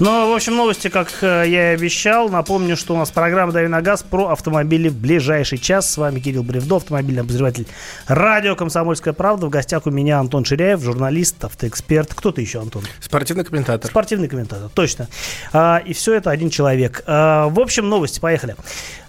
Ну, в общем, новости, как э, я и обещал. Напомню, что у нас программа «Дави на газ» про автомобили в ближайший час. С вами Кирилл Бревдо, автомобильный обозреватель радио «Комсомольская правда». В гостях у меня Антон Ширяев, журналист, автоэксперт. Кто ты еще, Антон? Спортивный комментатор. Спортивный комментатор, точно. А, и все это один человек. А, в общем, новости, поехали.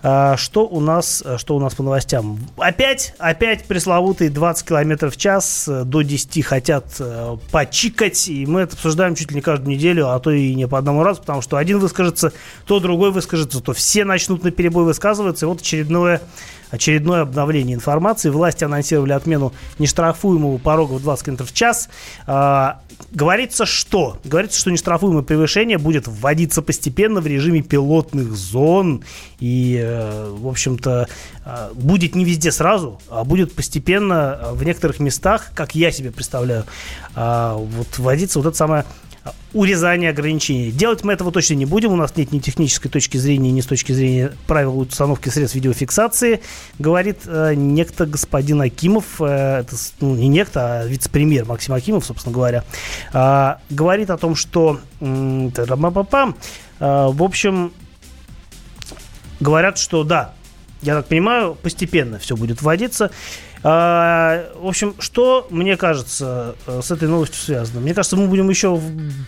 А, что у нас, что у нас по новостям? Опять, опять пресловутые 20 километров в час э, до 10 хотят э, почикать, и мы это обсуждаем чуть ли не каждую неделю, а то и не по одному разу, потому что один выскажется, то другой выскажется, то все начнут на перебой высказываться, и вот очередное очередное обновление информации. Власти анонсировали отмену нештрафуемого порога в 20 км в час. А, говорится, что? Говорится, что нештрафуемое превышение будет вводиться постепенно в режиме пилотных зон. И, э, в общем-то, э, будет не везде сразу, а будет постепенно в некоторых местах, как я себе представляю, э, вот вводиться вот это самое урезания ограничений. Делать мы этого точно не будем. У нас нет ни технической точки зрения, ни с точки зрения правил установки средств видеофиксации, говорит э, некто господин Акимов, э, это ну, не некто, а вице-премьер Максим Акимов, собственно говоря, э, говорит о том, что э, в общем, говорят, что да, я так понимаю, постепенно все будет вводиться. А, в общем, что, мне кажется, э, с этой новостью связано? Мне кажется, мы будем еще в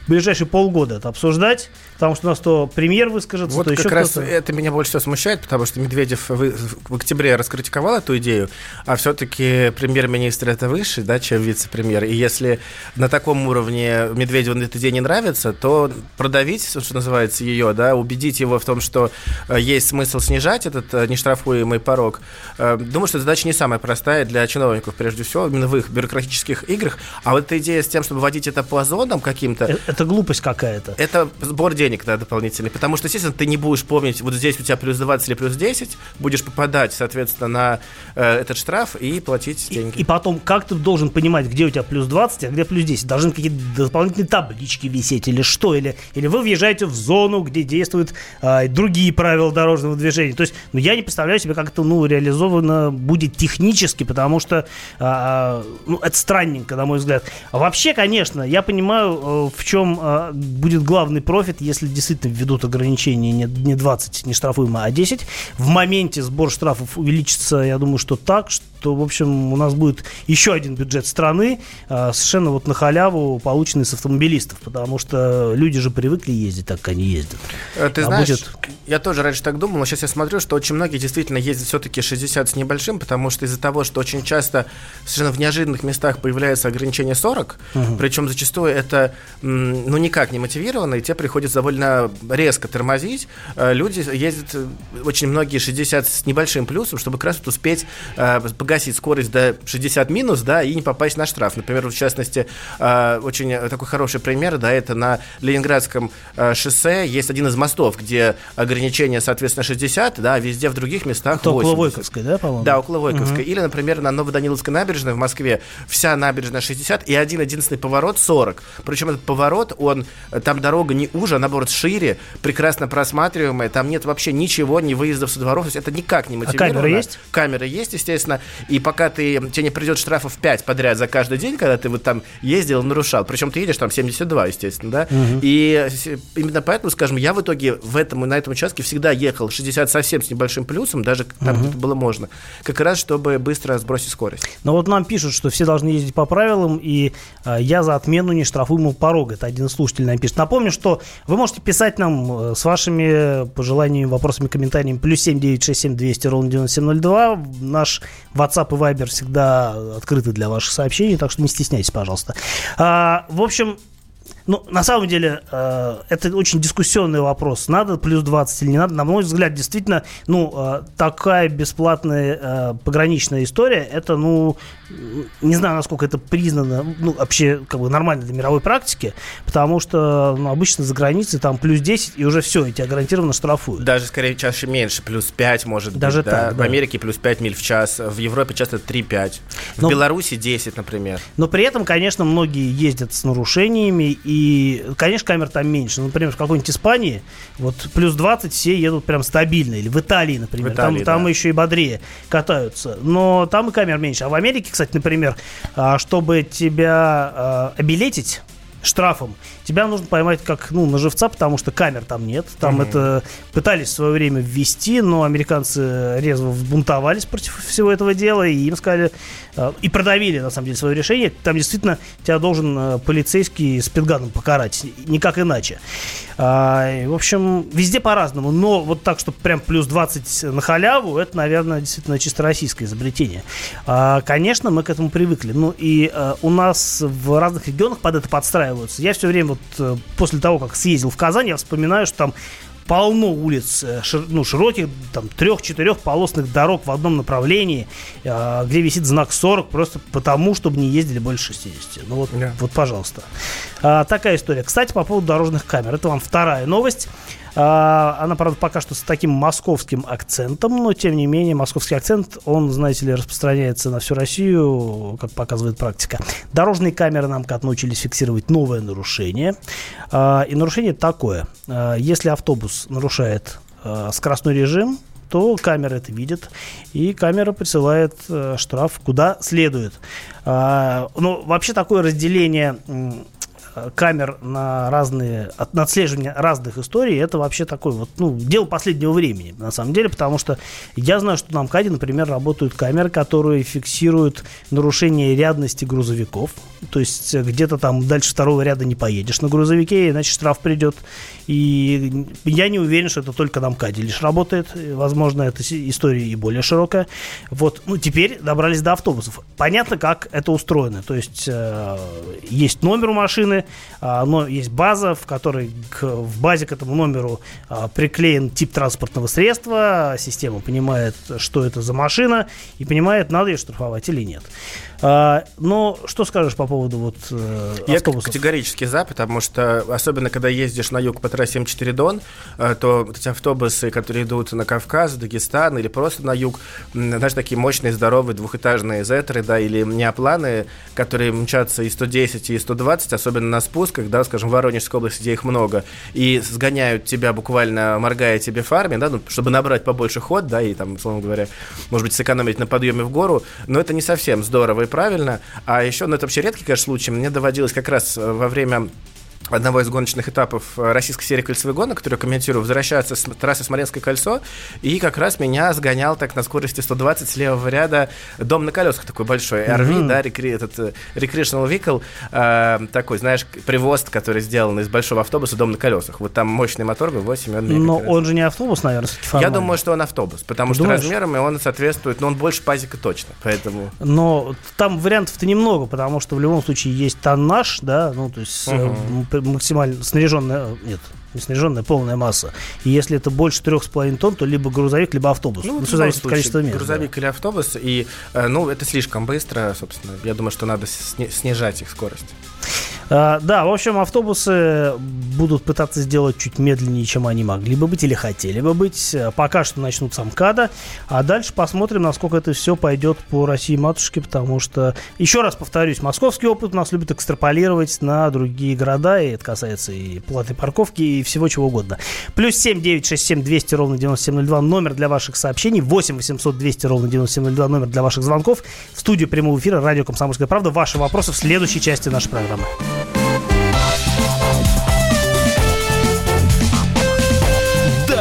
ближайшие полгода это обсуждать, потому что у нас то премьер выскажется, вот то еще как раз это меня больше всего смущает, потому что Медведев в, в октябре раскритиковал эту идею, а все-таки премьер-министр это выше, да, чем вице-премьер. И если на таком уровне Медведеву эта идея не нравится, то продавить, что называется, ее, да, убедить его в том, что э, есть смысл снижать этот э, нештрафуемый порог, думаю, что задача не самая простая для чиновников, прежде всего, именно в их бюрократических играх. А вот эта идея с тем, чтобы вводить это по зонам каким-то... Э, это глупость какая-то. Это сбор денег да, дополнительный. Потому что, естественно, ты не будешь помнить, вот здесь у тебя плюс 20 или плюс 10, будешь попадать, соответственно, на э, этот штраф и платить деньги. И, и потом, как ты должен понимать, где у тебя плюс 20, а где плюс 10? Должны какие-то дополнительные таблички висеть или что? Или, или вы въезжаете в зону, где действуют э, другие правила дорожного движения. То есть, ну, я не представляю себе, как это ну, реализовано будет технически, потому что а, ну, это странненько, на мой взгляд. А вообще, конечно, я понимаю, э, в чем а, будет главный профит, если действительно введут ограничения не, не 20 не штрафуемо, а 10. В моменте сбор штрафов увеличится, я думаю, что так, что то, в общем, у нас будет еще один бюджет страны, а, совершенно вот на халяву, полученный с автомобилистов, потому что люди же привыкли ездить так, как они ездят. Э, ты а знаешь, будет... я тоже раньше так думал, но сейчас я смотрю, что очень многие действительно ездят все-таки 60 с небольшим, потому что из-за того, что очень часто совершенно в неожиданных местах появляется ограничение 40, угу. причем зачастую это, ну, никак не мотивировано, и те приходится довольно резко тормозить. Э, люди ездят, э, очень многие 60 с небольшим плюсом, чтобы как раз вот успеть погасить скорость до 60 минус, да, и не попасть на штраф. Например, в частности, э, очень такой хороший пример, да, это на Ленинградском э, шоссе есть один из мостов, где ограничение, соответственно, 60, да, а везде в других местах это 80. около Войковской, да, по-моему? Да, около Войковской. Угу. Или, например, на Новоданиловской набережной в Москве вся набережная 60 и один единственный поворот 40. Причем этот поворот, он, там дорога не уже, а наоборот шире, прекрасно просматриваемая, там нет вообще ничего, ни выездов со дворов, то есть это никак не мотивировано. А камеры есть? Камеры есть, естественно. И пока ты, тебе не придет штрафов 5 подряд за каждый день, когда ты вот там ездил, нарушал, причем ты едешь там 72, естественно, да, угу. и именно поэтому, скажем, я в итоге в этом, на этом участке всегда ехал 60 совсем с небольшим плюсом, даже там, угу. где было можно, как раз, чтобы быстро сбросить скорость. Но вот нам пишут, что все должны ездить по правилам, и э, я за отмену нештрафуемого порога. Это один слушатель нам пишет. Напомню, что вы можете писать нам э, с вашими пожеланиями, вопросами, комментариями плюс 7967 200 ровно 9702. Наш WhatsApp и Viber всегда открыты для ваших сообщений, так что не стесняйтесь, пожалуйста. А, в общем, ну, на самом деле, э, это очень дискуссионный вопрос. Надо плюс 20 или не надо. На мой взгляд, действительно, ну, э, такая бесплатная э, пограничная история, это, ну, не знаю, насколько это признано, ну, вообще, как бы нормально для мировой практики, потому что, ну, обычно за границей там плюс 10, и уже все, и тебя гарантированно штрафуют. Даже, скорее, чаще меньше, плюс 5, может Даже быть, так, да? В Америке плюс 5 миль в час, в Европе часто 3-5, в но, Беларуси 10, например. Но при этом, конечно, многие ездят с нарушениями, и, конечно, камер там меньше. Например, в какой-нибудь Испании вот плюс 20 все едут прям стабильно. Или в Италии, например. В Италии, там, да. там еще и бодрее катаются. Но там и камер меньше. А в Америке, кстати, например, а, чтобы тебя а, обилетить, штрафом, тебя нужно поймать как ну, на живца, потому что камер там нет. Там mm-hmm. это пытались в свое время ввести, но американцы резво взбунтовались против всего этого дела, и им сказали, э, и продавили, на самом деле, свое решение. Там действительно тебя должен э, полицейский с пинганом покарать, никак иначе. А, в общем, везде по-разному, но вот так, чтобы прям плюс 20 на халяву, это, наверное, действительно чисто российское изобретение. А, конечно, мы к этому привыкли. Ну и а, у нас в разных регионах под это подстраиваются. Я все время вот э, после того, как съездил в Казань, я вспоминаю, что там полно улиц, э, ну, широких, там, трех-четырех полосных дорог в одном направлении, э, где висит знак 40, просто потому, чтобы не ездили больше 60. Ну вот, yeah. вот пожалуйста. А, такая история. Кстати, по поводу дорожных камер. Это вам вторая новость. А, она, правда, пока что с таким московским акцентом, но, тем не менее, московский акцент, он, знаете ли, распространяется на всю Россию, как показывает практика. Дорожные камеры нам как научились фиксировать новое нарушение. А, и нарушение такое. А, если автобус нарушает скоростной режим, то камера это видит, и камера присылает э, штраф куда следует. Э, ну, вообще такое разделение камер на разные, на отслеживание разных историй, это вообще такое вот, ну, дело последнего времени, на самом деле, потому что я знаю, что на МКАДе, например, работают камеры, которые фиксируют нарушение рядности грузовиков, то есть где-то там дальше второго ряда не поедешь на грузовике, иначе штраф придет, и я не уверен, что это только на МКАДе лишь работает, возможно, эта история и более широкая. Вот, ну, теперь добрались до автобусов. Понятно, как это устроено, то есть э, есть номер у машины, но есть база, в которой к, в базе к этому номеру а, приклеен тип транспортного средства, система понимает, что это за машина, и понимает, надо ее штрафовать или нет. А, но что скажешь по поводу вот э, автобусов? Я категорически за, потому что, особенно когда ездишь на юг по трассе М4 Дон, э, то вот эти автобусы, которые идут на Кавказ, Дагестан или просто на юг, знаешь, такие мощные, здоровые, двухэтажные зетры, да, или неопланы, которые мчатся и 110, и 120, особенно на спусках, да, скажем, в Воронежской области, где их много, и сгоняют тебя буквально, моргая тебе фарме, да, ну, чтобы набрать побольше ход, да, и там, условно говоря, может быть, сэкономить на подъеме в гору, но это не совсем здорово правильно. А еще, ну это вообще редкий, конечно, случай. Мне доводилось как раз э, во время одного из гоночных этапов э, российской серии кольцевых гонок, которую комментирую, возвращается с трассы Смоленское кольцо, и как раз меня сгонял так на скорости 120 с левого ряда дом на колесах такой большой, RV, mm-hmm. да, рекри, этот э, Recreational Vehicle, э, такой, знаешь, привоз, который сделан из большого автобуса, дом на колесах. Вот там мощный мотор V8. Он Но он же не автобус, наверное, Я думаю, что он автобус, потому Ты что думаешь? размерами он соответствует, но он больше пазика точно, поэтому... Но там вариантов-то немного, потому что в любом случае есть тоннаж, да, ну, то есть uh-huh максимально снаряженная, нет, не снаряженная, полная масса. И если это больше трех с половиной тонн, то либо грузовик, либо автобус. Ну, ну все зависит от количества мест. Грузовик да. или автобус. И, э, ну, это слишком быстро, собственно. Я думаю, что надо снижать их скорость. А, да, в общем, автобусы будут пытаться сделать чуть медленнее, чем они могли бы быть или хотели бы быть. Пока что начнут с МКАДа, а дальше посмотрим, насколько это все пойдет по России матушке, потому что, еще раз повторюсь, московский опыт нас любит экстраполировать на другие города, и это касается и платной парковки, и всего чего угодно. Плюс 7 9 6 7 200 ровно 9702 номер для ваших сообщений, 8 800 200 ровно 9702 номер для ваших звонков. В студию прямого эфира радио «Комсомольская правда». Ваши вопросы в следующей части нашей программы.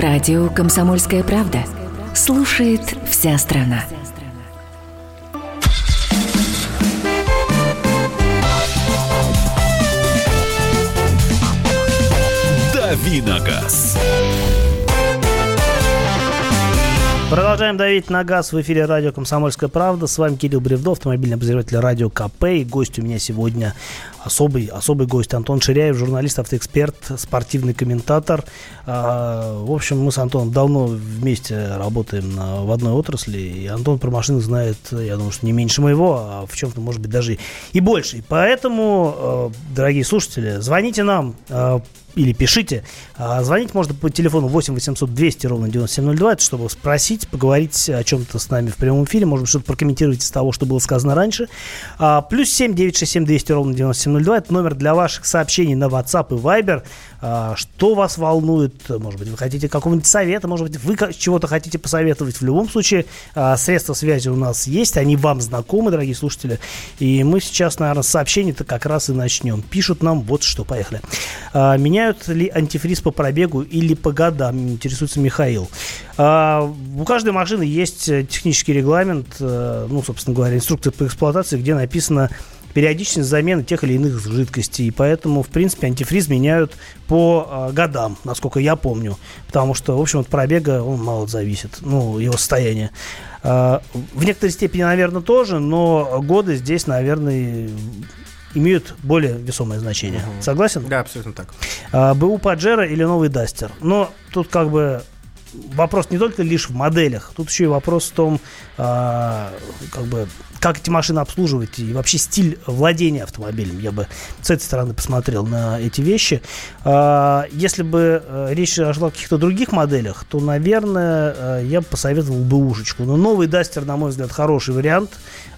Радио «Комсомольская правда». Слушает вся страна. Давиногаз. Продолжаем давить на газ в эфире радио «Комсомольская правда». С вами Кирилл Бревдо, автомобильный обозреватель радио КП. И гость у меня сегодня особый, особый гость Антон Ширяев, журналист, автоэксперт, спортивный комментатор. А, в общем, мы с Антоном давно вместе работаем в одной отрасли, и Антон про машины знает, я думаю, что не меньше моего, а в чем-то, может быть, даже и больше. И поэтому, э, дорогие слушатели, звоните нам, э, или пишите. А, звонить можно по телефону 8 800 200 ровно 9702, это чтобы спросить, поговорить о чем-то с нами в прямом эфире, может быть, что-то прокомментировать из того, что было сказано раньше. А, плюс 7 967 200 ровно 9702, это номер для ваших сообщений на WhatsApp и Viber. А, что вас волнует? Может быть, вы хотите какого-нибудь совета, может быть, вы чего-то хотите посоветовать. В любом случае, а, средства связи у нас есть, они вам знакомы, дорогие слушатели. И мы сейчас, наверное, с сообщений-то как раз и начнем. Пишут нам вот что, поехали. А, меняют ли антифриз по пробегу или по годам, интересуется Михаил. У каждой машины есть технический регламент, э, ну, собственно говоря, инструкция по эксплуатации, где написано периодичность замены тех или иных жидкостей. И поэтому, в принципе, антифриз меняют по э, годам, насколько я помню. Потому что, в общем, от пробега он мало зависит, ну, его состояние. Э, в некоторой степени, наверное, тоже, но годы здесь, наверное, имеют более весомое значение. Угу. Согласен? Да, абсолютно так. А, БУ Паджеро или новый Дастер? Но тут как бы вопрос не только лишь в моделях, тут еще и вопрос в том, а, как бы как эти машины обслуживать и вообще стиль владения автомобилем. Я бы с этой стороны посмотрел на эти вещи. А, если бы э, речь шла о каких-то других моделях, то, наверное, э, я бы посоветовал бы ушечку. Но новый Дастер, на мой взгляд, хороший вариант.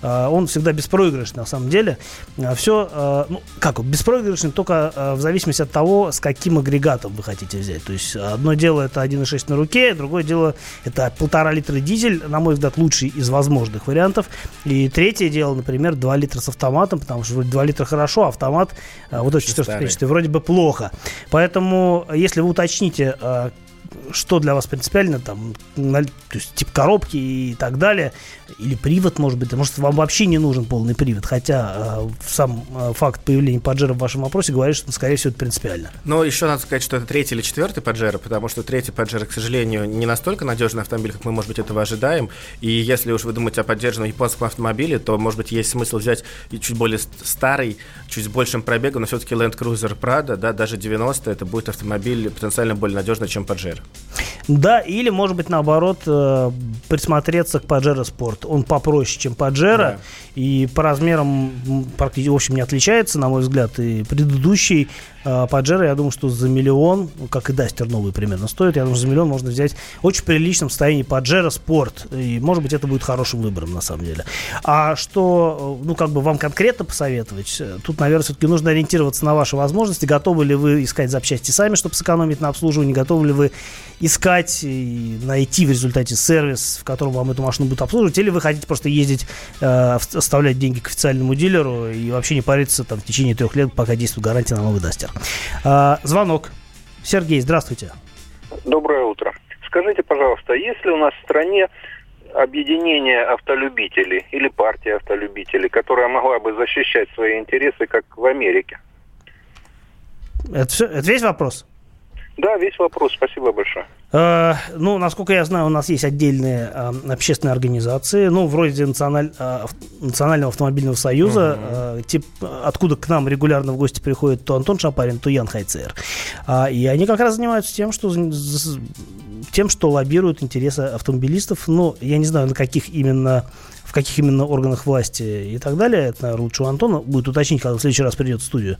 А, он всегда беспроигрышный, на самом деле. А, Все, ну, как, беспроигрышный только в зависимости от того, с каким агрегатом вы хотите взять. То есть, одно дело это 1.6 на руке, другое дело это полтора литра дизель, на мой взгляд, лучший из возможных вариантов. И третье дело, например, 2 литра с автоматом, потому что вроде 2 литра хорошо, а автомат э, вот этот 454 вроде бы плохо. Поэтому, если вы уточните, э, что для вас принципиально, там, то есть тип коробки и так далее, или привод, может быть, может, вам вообще не нужен полный привод, хотя э, сам э, факт появления Паджера в вашем вопросе говорит, что, скорее всего, это принципиально. Но еще надо сказать, что это третий или четвертый Паджера, потому что третий Паджера, к сожалению, не настолько надежный автомобиль, как мы, может быть, этого ожидаем, и если уж вы думаете о поддержанном японском автомобиле, то, может быть, есть смысл взять чуть более старый, чуть с большим пробегом, но все-таки Land Cruiser Prado, да, даже 90 это будет автомобиль потенциально более надежный, чем Да, или, может быть, наоборот, э, присмотреться к Pajero Sport. Он попроще, чем Pajero, да. и по размерам практически, в общем, не отличается, на мой взгляд, и предыдущий э, Pajero, я думаю, что за миллион, как и Дастер новый примерно стоит, я думаю, за миллион можно взять очень приличном состоянии Pajero Sport, и, может быть, это будет хорошим выбором, на самом деле. А что, э, ну, как бы вам конкретно посоветовать, тут, наверное, все-таки нужно ориентироваться на ваши возможности, готовы ли вы искать запчасти сами, чтобы сэкономить на обслуживании, готовы ли вы искать и найти в результате сервис, в котором вам эту машину будут обслуживать, или вы хотите просто ездить, э, оставлять деньги к официальному дилеру и вообще не париться там в течение трех лет, пока действует гарантия на новый Дастер. Э, звонок. Сергей, здравствуйте. Доброе утро. Скажите, пожалуйста, есть ли у нас в стране объединение автолюбителей или партия автолюбителей, которая могла бы защищать свои интересы, как в Америке? Это, все, это весь вопрос? Да, весь вопрос. Спасибо большое. Э, ну, насколько я знаю, у нас есть отдельные э, общественные организации, ну, вроде националь, э, Национального автомобильного союза, угу. э, тип, откуда к нам регулярно в гости приходит то Антон Шапарин, то Ян Хайцер. А, и они как раз занимаются тем, что тем, что лоббируют интересы автомобилистов. Ну, я не знаю, на каких именно в каких именно органах власти и так далее. Это, наверное, лучше у Антона будет уточнить, когда в следующий раз придет в студию.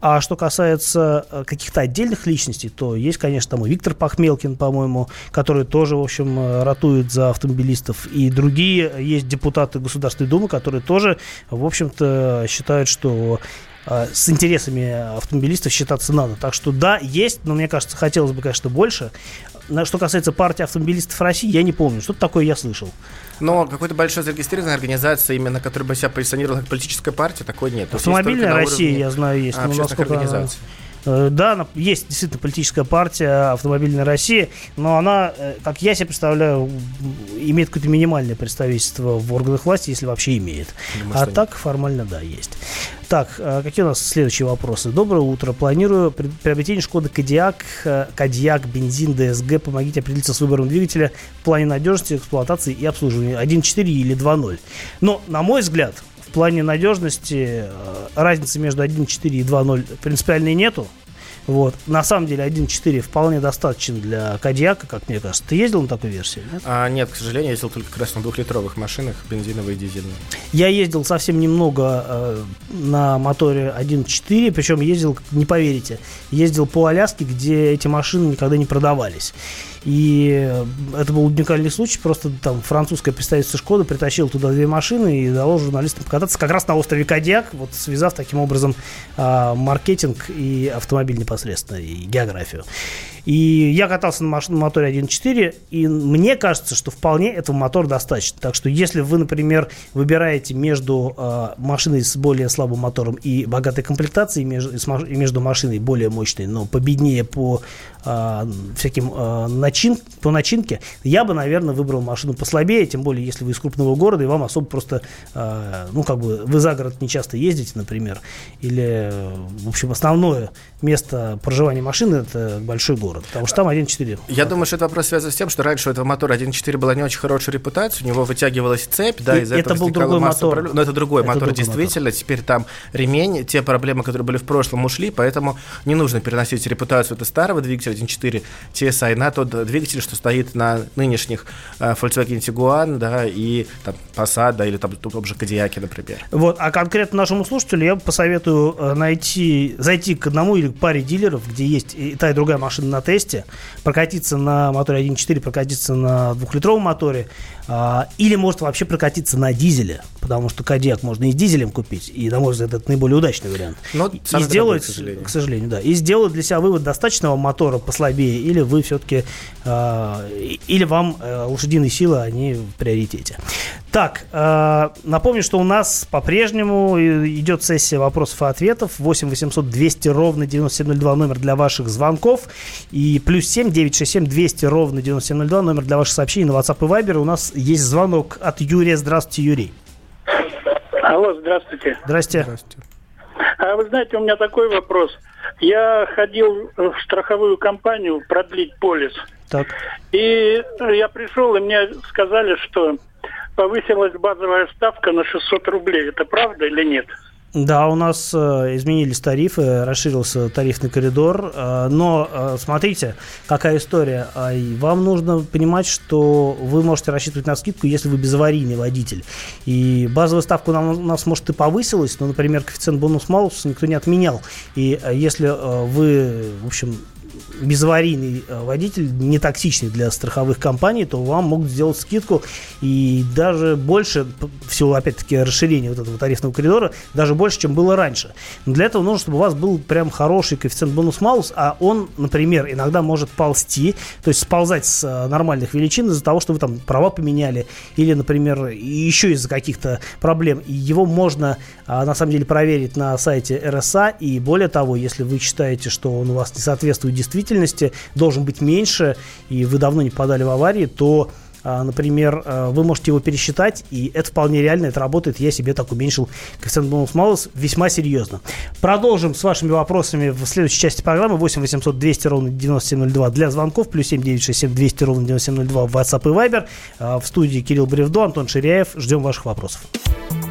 А что касается э, каких-то отдельных личностей, то есть, конечно, там и Виктор Пахмелкин, по-моему, который тоже, в общем, э, ратует за автомобилистов. И другие есть депутаты Государственной Думы, которые тоже, в общем-то, считают, что э, с интересами автомобилистов считаться надо. Так что да, есть, но мне кажется, хотелось бы, конечно, больше. Что касается партии автомобилистов России, я не помню. Что-то такое я слышал. Но какой-то большой зарегистрированной организации, именно которая бы себя позиционировала как политическая партия, такой нет. Автомобильная Россия, уровне... я знаю, есть. А, но организация. Э, да, есть действительно политическая партия автомобильной России, но она, э, как я себе представляю, имеет какое-то минимальное представительство в органах власти, если вообще имеет. Думаю, а так нет. формально, да, есть. Так, э, какие у нас следующие вопросы? Доброе утро. Планирую приобретение Шкода Кодиак, Кодиак, бензин, ДСГ. Помогите определиться с выбором двигателя в плане надежности, эксплуатации и обслуживания. 1.4 или 2.0. Но, на мой взгляд, плане надежности э, разницы между 1.4 и 2.0 принципиальной нету. Вот. На самом деле 1.4 вполне достаточен для Кадиака, как мне кажется. Ты ездил на такой версии? Нет? А, нет, к сожалению, я ездил только как раз на двухлитровых машинах, бензиновые и дизельные. Я ездил совсем немного э, на моторе 1.4, причем ездил, не поверите, ездил по Аляске, где эти машины никогда не продавались. И это был уникальный случай. Просто там французское представительство Шкоды притащило туда две машины и дало журналистам покататься как раз на острове Кадьяк, вот связав таким образом а, маркетинг и автомобиль непосредственно, и географию. И я катался на, маш- на моторе 1.4, и мне кажется, что вполне этого мотора достаточно. Так что если вы, например, выбираете между э, машиной с более слабым мотором и богатой комплектацией, между, между машиной более мощной, но победнее по э, всяким э, начин, по начинке, я бы, наверное, выбрал машину послабее, тем более, если вы из крупного города, и вам особо просто, э, ну, как бы, вы за город не часто ездите, например, или, в общем, основное место проживания машины – это большой город потому что там 1.4. Я думаю, что это вопрос связан с тем, что раньше у этого мотора 1.4 была не очень хорошая репутация, у него вытягивалась цепь, да, из-за этого был другой мотор. Проблем. Но это другой это мотор, другой действительно. Мотор. Теперь там ремень, те проблемы, которые были в прошлом, ушли, поэтому не нужно переносить репутацию этого старого двигателя 1.4 TSI на тот двигатель, что стоит на нынешних uh, Volkswagen Tiguan, да, и там Passat, да, или там том же Кадиаке, например. Вот, а конкретно нашему слушателю я посоветую э, найти, зайти к одному или паре дилеров, где есть и та, и другая машина на тесте, прокатиться на моторе 1.4, прокатиться на двухлитровом моторе, а, или может вообще прокатиться на дизеле, потому что Кадиак можно и дизелем купить, и, на мой взгляд, это наиболее удачный вариант. Но и сделать, к, сожалению. к сожалению, да, и сделать для себя вывод достаточного мотора послабее, или вы все-таки, а, или вам а, лошадиные силы, они в приоритете. Так, э, напомню, что у нас по-прежнему идет сессия вопросов и ответов. 8 800 200 ровно 9702 номер для ваших звонков. И плюс 7 967 200 ровно 9702 номер для ваших сообщений на WhatsApp и Viber. У нас есть звонок от Юрия. Здравствуйте, Юрий. Алло, здравствуйте. Здрасте. Здравствуйте. А вы знаете, у меня такой вопрос. Я ходил в страховую компанию продлить полис. Так. И я пришел, и мне сказали, что повысилась базовая ставка на 600 рублей. Это правда или нет? Да, у нас э, изменились тарифы, расширился тарифный коридор, э, но э, смотрите, какая история. Вам нужно понимать, что вы можете рассчитывать на скидку, если вы безаварийный водитель. И базовая ставка у нас, может и повысилась, но, например, коэффициент бонус-малус никто не отменял. И если вы, в общем, безаварийный э, водитель, не токсичный для страховых компаний, то вам могут сделать скидку и даже больше, всего опять-таки расширения вот этого тарифного коридора, даже больше, чем было раньше. Но для этого нужно, чтобы у вас был прям хороший коэффициент бонус-малус, а он, например, иногда может ползти, то есть сползать с э, нормальных величин из-за того, что вы там права поменяли или, например, еще из-за каких-то проблем. И его можно а, на самом деле проверить на сайте РСА, и более того, если вы считаете, что он у вас не соответствует действительности, должен быть меньше, и вы давно не подали в аварии, то а, например, а, вы можете его пересчитать, и это вполне реально, это работает. Я себе так уменьшил коэффициент бонус малус весьма серьезно. Продолжим с вашими вопросами в следующей части программы. 8 800 200 ровно 9702 для звонков, плюс 7 967 200 ровно 9702 в WhatsApp и Viber. А, в студии Кирилл Бревдо, Антон Ширяев. Ждем ваших вопросов.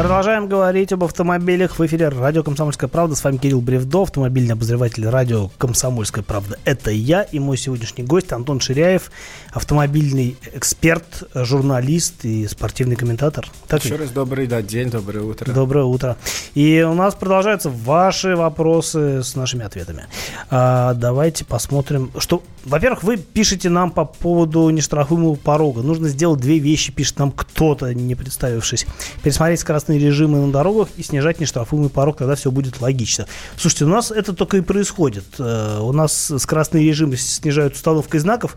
Продолжаем говорить об автомобилях в эфире радио «Комсомольская правда». С вами Кирилл Бревдо, автомобильный обозреватель радио «Комсомольская правда». Это я и мой сегодняшний гость Антон Ширяев, автомобильный эксперт, журналист и спортивный комментатор. Так Еще ли? раз добрый да, день, доброе утро. Доброе утро. И у нас продолжаются ваши вопросы с нашими ответами. А, давайте посмотрим, что... Во-первых, вы пишете нам по поводу нештрафуемого порога. Нужно сделать две вещи, пишет нам кто-то, не представившись. Пересмотреть скоростные скоростные режимы на дорогах и снижать нештрафуемый порог, тогда все будет логично. Слушайте, у нас это только и происходит. Э, у нас скоростные режимы снижают установкой знаков,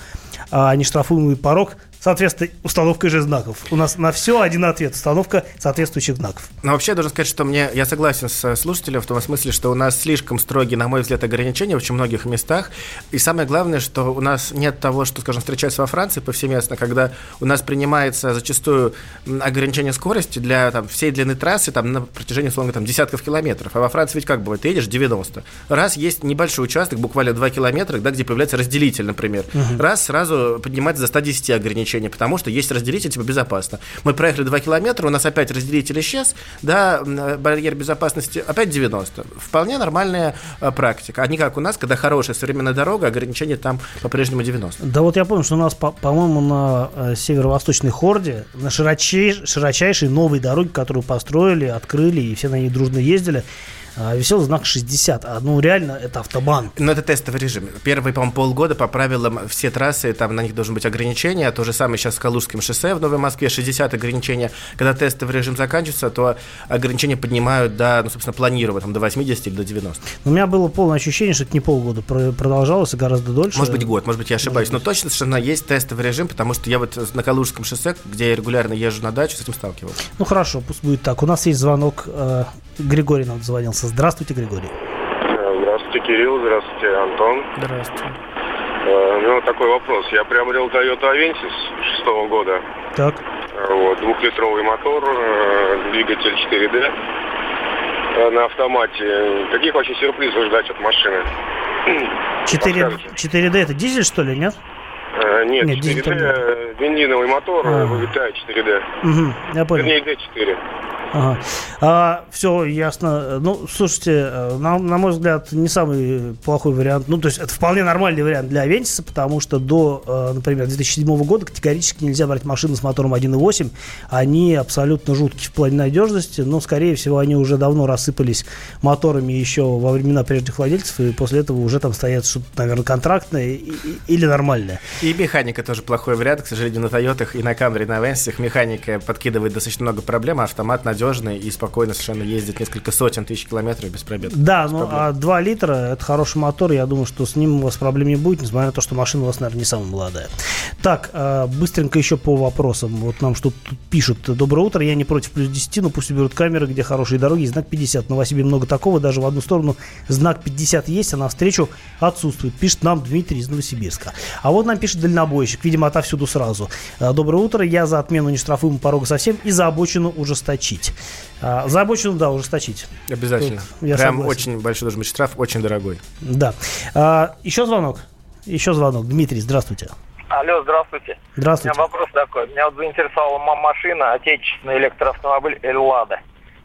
а нештрафуемый порог соответственно, установкой же знаков. У нас на все один ответ. Установка соответствующих знаков. Но вообще, я должен сказать, что мне, я согласен с слушателем в том смысле, что у нас слишком строгие, на мой взгляд, ограничения в очень многих местах. И самое главное, что у нас нет того, что, скажем, встречается во Франции повсеместно, когда у нас принимается зачастую ограничение скорости для там, всей длины трассы там, на протяжении, условно, там, десятков километров. А во Франции ведь как бывает? Ты едешь 90. Раз есть небольшой участок, буквально 2 километра, да, где появляется разделитель, например. Угу. Раз сразу поднимается до 110 ограничений, потому что есть разделитель, типа безопасно. Мы проехали 2 километра, у нас опять разделитель исчез, да, барьер безопасности опять 90. Вполне нормальная а, практика. А не как у нас, когда хорошая современная дорога, ограничения там по-прежнему 90. Да вот я помню, что у нас, по-моему, на э, северо-восточной Хорде, на широчай, широчайшей новой дороге, которую построили, открыли, и все на ней дружно ездили, а, висел знак 60. А, ну, реально, это автобан. Но это тестовый режим. Первые, по-моему, полгода по правилам все трассы, там на них должны быть ограничения. То же самое сейчас с Калужским шоссе в Новой Москве, 60 ограничений. Когда тестовый режим заканчивается, то ограничения поднимают до, ну, собственно, планируют, там, до 80 или до 90. У меня было полное ощущение, что это не полгода продолжалось, а гораздо дольше. Может быть, год, может быть, я ошибаюсь. Но точно совершенно есть тестовый режим, потому что я вот на Калужском шоссе, где я регулярно езжу на дачу, с этим сталкивался. Ну, хорошо, пусть будет так. У нас есть звонок. Э, Григорий нам звонился. Здравствуйте, Григорий. Здравствуйте, Кирилл. Здравствуйте, Антон. Здравствуйте. Э, ну, такой вопрос. Я приобрел Toyota Avensis шестого года. Так. Вот, двухлитровый мотор, э, двигатель 4D э, на автомате. Каких вообще сюрпризов ждать от машины? 4, 4D это дизель, что ли, нет? Нет, нет 4D, бензиновый мотор, а. вылетает 4D. Угу, я понял. Вернее, D4. Ага. А, все ясно. Ну, слушайте, на, на мой взгляд, не самый плохой вариант. Ну, то есть это вполне нормальный вариант для Авентиса, потому что до, например, 2007 года категорически нельзя брать машины с мотором 1.8. Они абсолютно жуткие в плане надежности, но, скорее всего, они уже давно рассыпались моторами еще во времена прежних владельцев, и после этого уже там стоят что-то, наверное, контрактное или нормальное. И механика тоже плохой вариант, к сожалению, на Тойотах и на Камри, и на Авентисах механика подкидывает достаточно много проблем, а автомат надежный и спокойно совершенно ездит несколько сотен тысяч километров без пробег. Да, ну а 2 литра это хороший мотор, я думаю, что с ним у вас проблем не будет, несмотря на то, что машина у вас, наверное, не самая молодая. Так, а, быстренько еще по вопросам. Вот нам что тут пишут. Доброе утро, я не против плюс 10, но пусть уберут камеры, где хорошие дороги, знак 50. В Новосибе много такого, даже в одну сторону знак 50 есть, а навстречу отсутствует. Пишет нам Дмитрий из Новосибирска. А вот нам пишет дальнобойщик, видимо, отовсюду сразу. А, Доброе утро, я за отмену нештрафуемого порога совсем и за обочину ужесточить. А, за обочину, да, ужесточить. Обязательно. Тут я Прям согласен. очень большой должен быть штраф, очень дорогой. Да. А, еще звонок. Еще звонок. Дмитрий, здравствуйте. Алло, здравствуйте. Здравствуйте. У меня вопрос такой. Меня вот заинтересовала машина, отечественный электроавтомобиль «Эллада».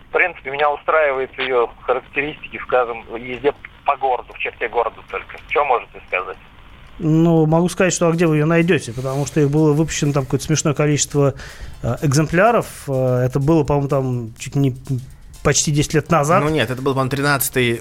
В принципе, меня устраивает ее характеристики, скажем, езде по городу, в черте города только. Что можете сказать? Ну, могу сказать, что а где вы ее найдете, потому что их было выпущено там какое-то смешное количество э, экземпляров. Э, это было, по-моему, там чуть не почти 10 лет назад. Ну нет, это был, по-моему, 13-й,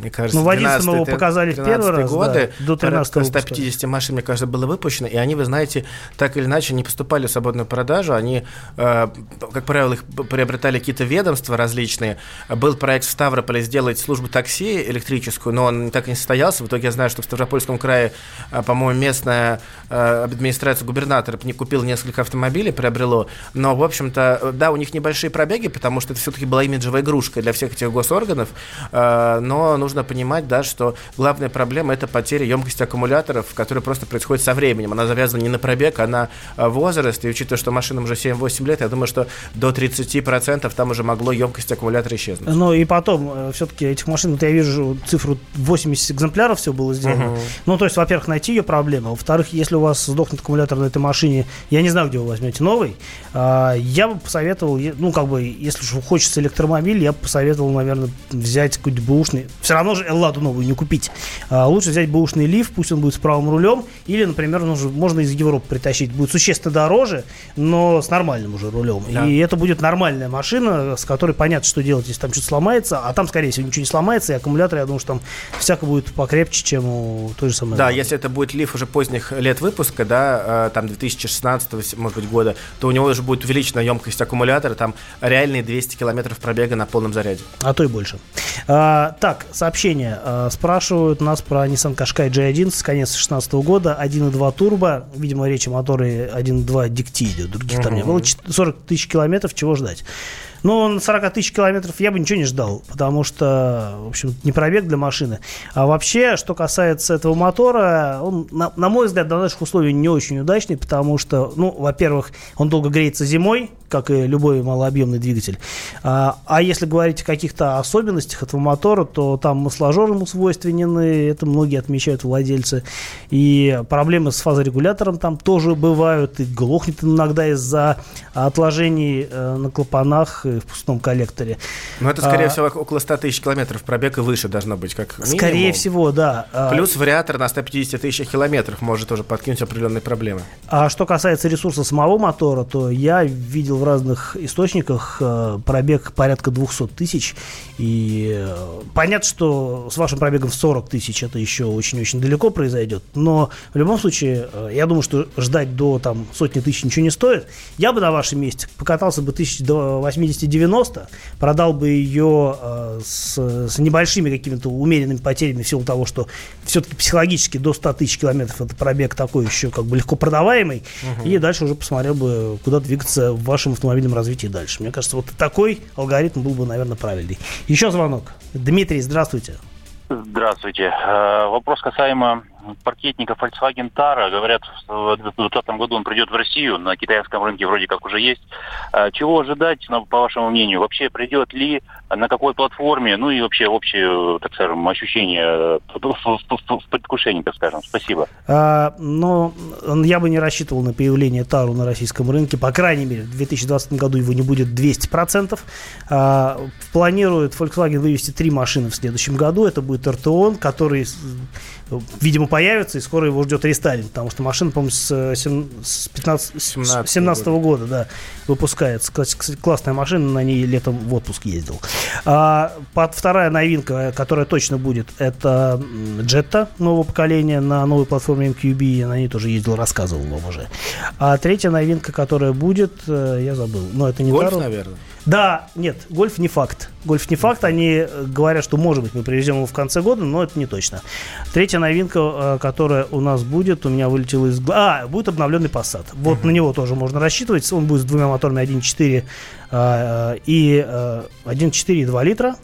мне кажется, Ну, в 11 его показали в первый раз, годы. Да, до 13 150 машин, мне кажется, было выпущено, и они, вы знаете, так или иначе не поступали в свободную продажу, они, э, как правило, их приобретали какие-то ведомства различные. Был проект в Ставрополе сделать службу такси электрическую, но он так и не состоялся. В итоге я знаю, что в Ставропольском крае, э, по-моему, местная э, администрация губернатора не купила несколько автомобилей, приобрело, но, в общем-то, да, у них небольшие пробеги, потому что это все-таки была имиджевая игрушкой для всех этих госорганов, э, но нужно понимать, да, что главная проблема это потеря емкости аккумуляторов, которая просто происходит со временем. Она завязана не на пробег, а на э, возраст. И учитывая, что машинам уже 7-8 лет, я думаю, что до 30% там уже могло емкость аккумулятора исчезнуть. Ну и потом, э, все-таки этих машин, вот я вижу цифру 80 экземпляров все было сделано. Угу. Ну, то есть, во-первых, найти ее проблема. Во-вторых, если у вас сдохнет аккумулятор на этой машине, я не знаю, где вы возьмете новый, я бы посоветовал, ну, как бы, если уж хочется электромобиль, я бы посоветовал, наверное, взять какой-то бэушный. Все равно же Элладу новую не купить. А, лучше взять бэушный лиф, пусть он будет с правым рулем. Или, например, нужно, можно из Европы притащить. Будет существенно дороже, но с нормальным уже рулем. Да. И это будет нормальная машина, с которой понятно, что делать, если там что-то сломается. А там, скорее всего, ничего не сломается. И аккумулятор, я думаю, что там всяко будет покрепче, чем у той же самой. Да, Эллады. если это будет лиф уже поздних лет выпуска, да, э, там 2016, может быть, года, то у него уже будет увеличена емкость аккумулятора, там реальные 200 километров пробега на полном заряде. А то и больше. А, так, сообщение. А, спрашивают нас про Nissan Qashqai G11, конец 2016 года, 1.2 турбо. Видимо, речь о моторе 1.2 Dicti идет, других там не было. 40 тысяч километров, чего ждать? Но на 40 тысяч километров я бы ничего не ждал, потому что, в общем, не пробег для машины. А вообще, что касается этого мотора, он, на, на мой взгляд, до наших условий не очень удачный, потому что, ну, во-первых, он долго греется зимой, как и любой малообъемный двигатель. А, а если говорить о каких-то особенностях этого мотора, то там масложор ему свойственны, это многие отмечают владельцы. И проблемы с фазорегулятором там тоже бывают, и глохнет иногда из-за отложений э, на клапанах в пустом коллекторе. Ну, это, скорее а, всего, около 100 тысяч километров пробег и выше должно быть, как минимум. Скорее всего, да. А, Плюс вариатор на 150 тысяч километров может уже подкинуть определенные проблемы. А что касается ресурса самого мотора, то я видел в разных источниках э, пробег порядка 200 тысяч. И э, понятно, что с вашим пробегом в 40 тысяч это еще очень-очень далеко произойдет. Но в любом случае, э, я думаю, что ждать до там, сотни тысяч ничего не стоит. Я бы на вашем месте покатался бы тысяч до 80 290, продал бы ее э, с, с небольшими какими-то умеренными потерями в силу того, что все-таки психологически до 100 тысяч километров это пробег такой еще как бы легко продаваемый, угу. и дальше уже посмотрел бы, куда двигаться в вашем автомобильном развитии дальше. Мне кажется, вот такой алгоритм был бы, наверное, правильный. Еще звонок. Дмитрий, здравствуйте. Здравствуйте. Э, вопрос касаемо паркетника Volkswagen Tara. Говорят, в 2020 году он придет в Россию. На китайском рынке вроде как уже есть. Э, чего ожидать, по вашему мнению? Вообще придет ли, на какой платформе? Ну и вообще общее, так скажем, ощущение в предвкушении, так скажем. Спасибо. А, но я бы не рассчитывал на появление Тару на российском рынке. По крайней мере, в 2020 году его не будет 200%. А, планирует Volkswagen вывести три машины в следующем году. Это будет RTON, который видимо, появится, и скоро его ждет рестайлинг, потому что машина, по-моему, с, 15, 17, 17 -го года да, выпускается. Кстати, классная машина, на ней летом в отпуск ездил. А, под, вторая новинка, которая точно будет, это Jetta нового поколения на новой платформе MQB, я на ней тоже ездил, рассказывал вам уже. А третья новинка, которая будет, э, я забыл, но это не Таро. наверное. Да, нет, гольф не факт. Гольф не факт. Они э, говорят, что, может быть, мы привезем его в конце года, но это не точно. Третья новинка, э, которая у нас будет, у меня вылетела из... А, будет обновленный Passat. Вот uh-huh. на него тоже можно рассчитывать. Он будет с двумя моторами 1.4 э, и 1.4 и 2 литра.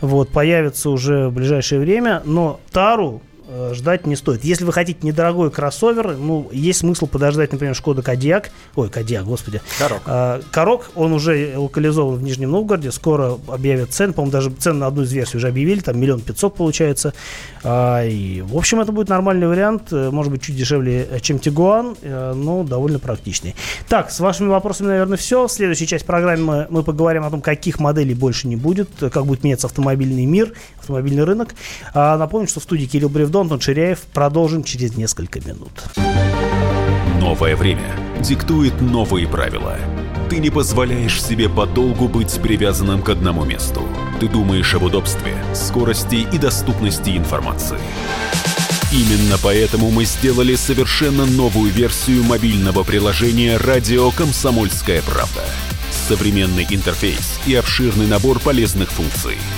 Вот, появится уже в ближайшее время. Но Тару Э, ждать не стоит. Если вы хотите недорогой кроссовер, ну, есть смысл подождать, например, Шкода Кодиак, ой, Кодиак, господи. Корок. А, Корок, он уже локализован в Нижнем Новгороде, скоро объявят цены, по-моему, даже цены на одну из версий уже объявили, там миллион пятьсот получается. А, и, в общем, это будет нормальный вариант, э, может быть, чуть дешевле, чем Тигуан, но довольно практичный. Так, с вашими вопросами, наверное, все. Следующая часть программы мы поговорим о том, каких моделей больше не будет, как будет меняться автомобильный мир, автомобильный рынок. А, напомню, что в студии Кирилл Бревдо Антон, Антон Ширяев. Продолжим через несколько минут. Новое время диктует новые правила. Ты не позволяешь себе подолгу быть привязанным к одному месту. Ты думаешь об удобстве, скорости и доступности информации. Именно поэтому мы сделали совершенно новую версию мобильного приложения «Радио Комсомольская правда». Современный интерфейс и обширный набор полезных функций –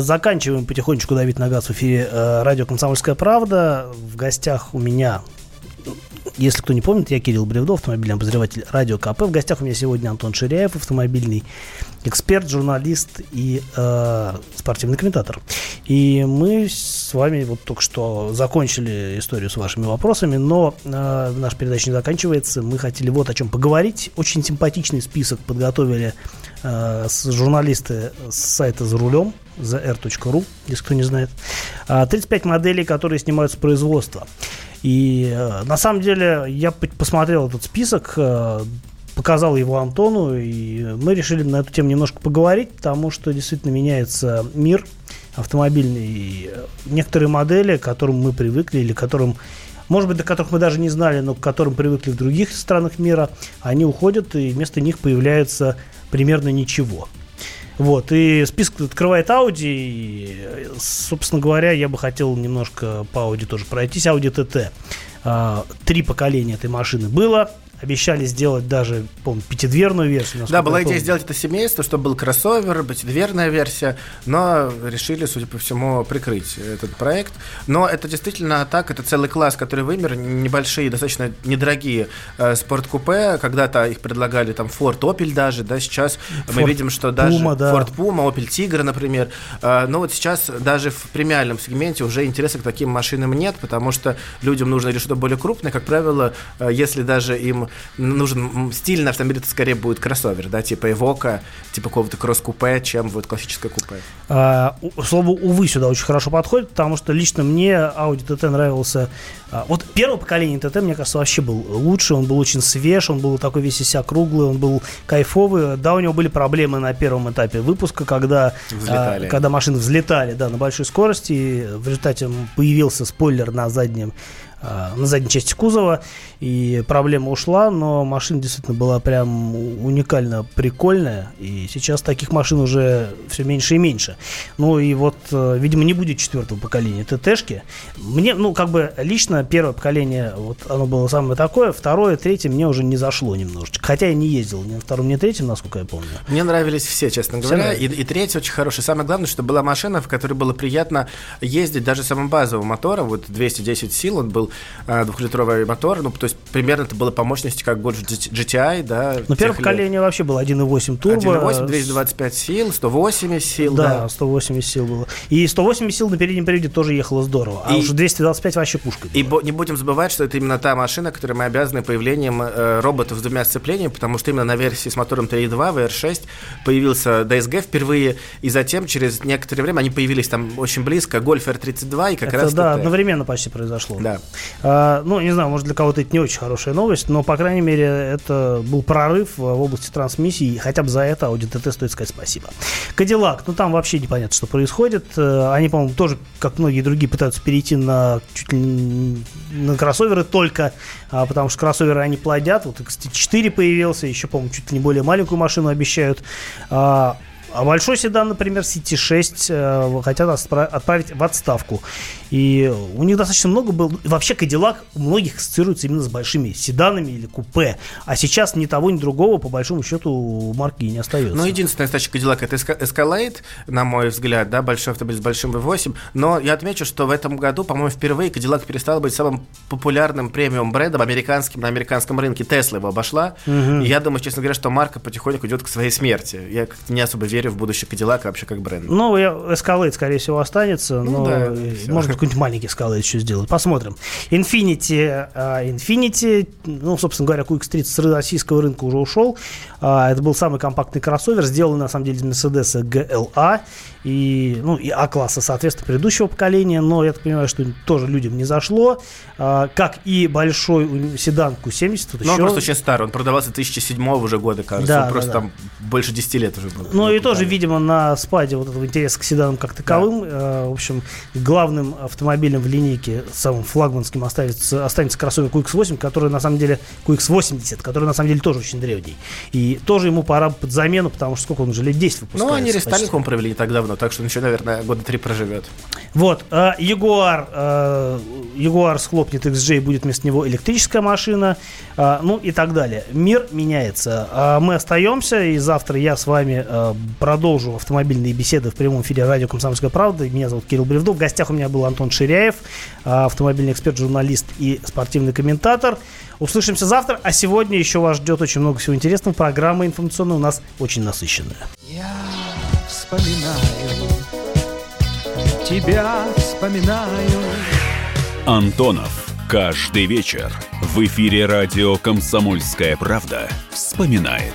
Заканчиваем потихонечку давить на газ в эфире э, радио «Комсомольская правда». В гостях у меня, если кто не помнит, я Кирилл Бревдо, автомобильный обозреватель радио КП. В гостях у меня сегодня Антон Ширяев, автомобильный эксперт, журналист и э, спортивный комментатор. И мы с вами вот только что закончили историю с вашими вопросами, но э, наша передача не заканчивается. Мы хотели вот о чем поговорить. Очень симпатичный список подготовили э, журналисты с сайта «За рулем», zr.ru, если кто не знает. 35 а, моделей, которые снимают с производства. И э, на самом деле я посмотрел этот список. Э, показал его Антону, и мы решили на эту тему немножко поговорить, потому что действительно меняется мир автомобильный. И некоторые модели, к которым мы привыкли, или которым может быть, до которых мы даже не знали, но к которым привыкли в других странах мира, они уходят, и вместо них появляется примерно ничего. Вот, и список открывает Audi, и, собственно говоря, я бы хотел немножко по Audi тоже пройтись. Audi TT. А, три поколения этой машины было, Обещали сделать даже, помню, пятидверную версию. Да, была идея сделать это семейство, чтобы был кроссовер, пятидверная версия, но решили, судя по всему, прикрыть этот проект. Но это действительно так, это целый класс, который вымер, небольшие, достаточно недорогие э, спорткупе. Когда-то их предлагали там Ford Opel даже, да, сейчас Ford мы видим, что даже Puma, да. Ford Puma, Opel Tigra, например. Э, но вот сейчас даже в премиальном сегменте уже интереса к таким машинам нет, потому что людям нужно или что-то более крупное. Как правило, э, если даже им нужен стильный автомобиль, это скорее будет кроссовер, да, типа Эвока, типа какого-то кросс-купе, чем вот классическое купе. А, слово «увы» сюда очень хорошо подходит, потому что лично мне Audi TT нравился. А, вот первое поколение TT, мне кажется, вообще был лучше, он был очень свеж, он был такой весь из круглый, он был кайфовый. Да, у него были проблемы на первом этапе выпуска, когда, а, когда машины взлетали, да, на большой скорости, в результате появился спойлер на заднем а, на задней части кузова, и проблема ушла, но машина действительно была прям уникально прикольная, и сейчас таких машин уже все меньше и меньше. Ну и вот, э, видимо, не будет четвертого поколения ТТшки. Мне, ну, как бы лично первое поколение, вот оно было самое такое, второе, третье мне уже не зашло немножечко. Хотя я не ездил ни на втором, ни на третьем, насколько я помню. Мне нравились все, честно говоря, и, и третий очень хороший. Самое главное, что была машина, в которой было приятно ездить даже самым базовым мотором, вот 210 сил, он был э, двухлитровый мотор, ну, то есть примерно это было по мощности как Golf GTI, да. Ну, первое поколение вообще было 1.8 турбо. 1.8, 225 сил, 180 сил, да. Да, 180 сил было. И 180 сил на переднем приводе тоже ехало здорово, а и, уже 225 вообще пушка. И бо, не будем забывать, что это именно та машина, которой мы обязаны появлением э, роботов с двумя сцеплениями, потому что именно на версии с мотором 3.2 VR6 появился DSG впервые, и затем через некоторое время они появились там очень близко, Golf R32 и как это, раз... Да, одновременно почти произошло. Да. А, ну, не знаю, может для кого-то это не очень хорошая новость, но, по крайней мере, это был прорыв в области трансмиссии, и хотя бы за это Audi TT стоит сказать спасибо. Cadillac, ну там вообще непонятно, что происходит. Э, они, по-моему, тоже, как многие другие, пытаются перейти на чуть ли на кроссоверы только, а, потому что кроссоверы они плодят. Вот XT4 появился, еще, по-моему, чуть ли не более маленькую машину обещают. А, большой седан, например, City 6 э, хотят отправить в отставку. И у них достаточно много было. Вообще Кадиллак у многих ассоциируется именно с большими седанами или купе. А сейчас ни того, ни другого, по большому счету, марки не остается. Ну, единственная задача Кадиллак это Escalade, на мой взгляд, да, большой автомобиль с большим V8. Но я отмечу, что в этом году, по-моему, впервые Кадиллак перестал быть самым популярным премиум брендом американским на американском рынке. Тесла его обошла. Угу. И я думаю, честно говоря, что марка потихоньку идет к своей смерти. Я не особо верю в будущее Кадиллака вообще как бренд. Ну, Escalade, скорее всего, останется. Ну, но, да, может какой-нибудь маленький скалы еще сделают. Посмотрим. Infinity, uh, Infinity, ну, собственно говоря, QX30 с российского рынка уже ушел. Uh, это был самый компактный кроссовер, сделанный, на самом деле, из Mercedes GLA и, ну, и А-класса, соответственно, предыдущего поколения, но я так понимаю, что тоже людям не зашло. А, как и большой седан Q70. Ну, еще... он просто очень старый, он продавался 2007 уже года, кажется, да, он просто да, да. там больше 10 лет уже был. Ну, и тоже, видимо, на спаде вот этого интереса к седанам как таковым, да. э, в общем, главным автомобилем в линейке, самым флагманским останется, останется кроссовер QX8, который, на самом деле, QX80, который, на самом деле, тоже очень древний. И тоже ему пора под замену, потому что сколько он уже лет 10 выпускается. Ну, они рестайлинг, по провели не так давно так что еще, наверное, года три проживет. Вот, Ягуар, э, Ягуар схлопнет XJ, будет вместо него электрическая машина, э, ну и так далее. Мир меняется. А мы остаемся, и завтра я с вами э, продолжу автомобильные беседы в прямом эфире радио «Комсомольская правда». Меня зовут Кирилл Бревдов. В гостях у меня был Антон Ширяев, автомобильный эксперт, журналист и спортивный комментатор. Услышимся завтра, а сегодня еще вас ждет очень много всего интересного. Программа информационная у нас очень насыщенная. Я вспоминаю, тебя вспоминаю. Антонов. Каждый вечер в эфире радио «Комсомольская правда» вспоминает.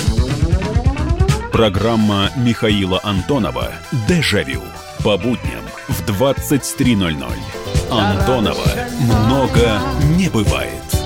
Программа Михаила Антонова «Дежавю». По будням в 23.00. Антонова много не бывает.